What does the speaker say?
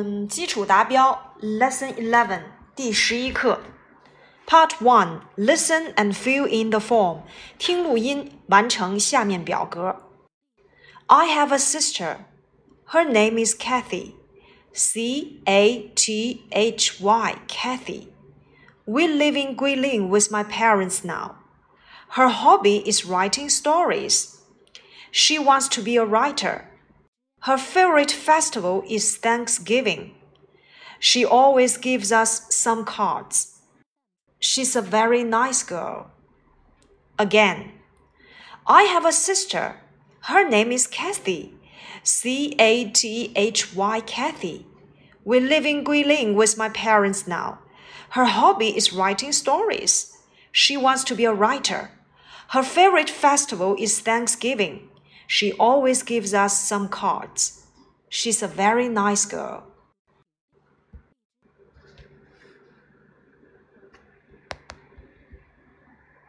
嗯，基础达标，Lesson Eleven 第十一课，Part One Listen and fill in the form，听录音，完成下面表格。I have a sister. Her name is Kathy. C A T H Y, Kathy. We live in Guilin with my parents now. Her hobby is writing stories. She wants to be a writer. her favorite festival is Thanksgiving. She always gives us some cards. She's a very nice girl. Again, I have a sister. Her name is Kathy. C A T H Y, Kathy. We live in Guilin with my parents now. Her hobby is writing stories. She wants to be a writer. Her favorite festival is Thanksgiving. She always gives us some cards. She's a very nice girl.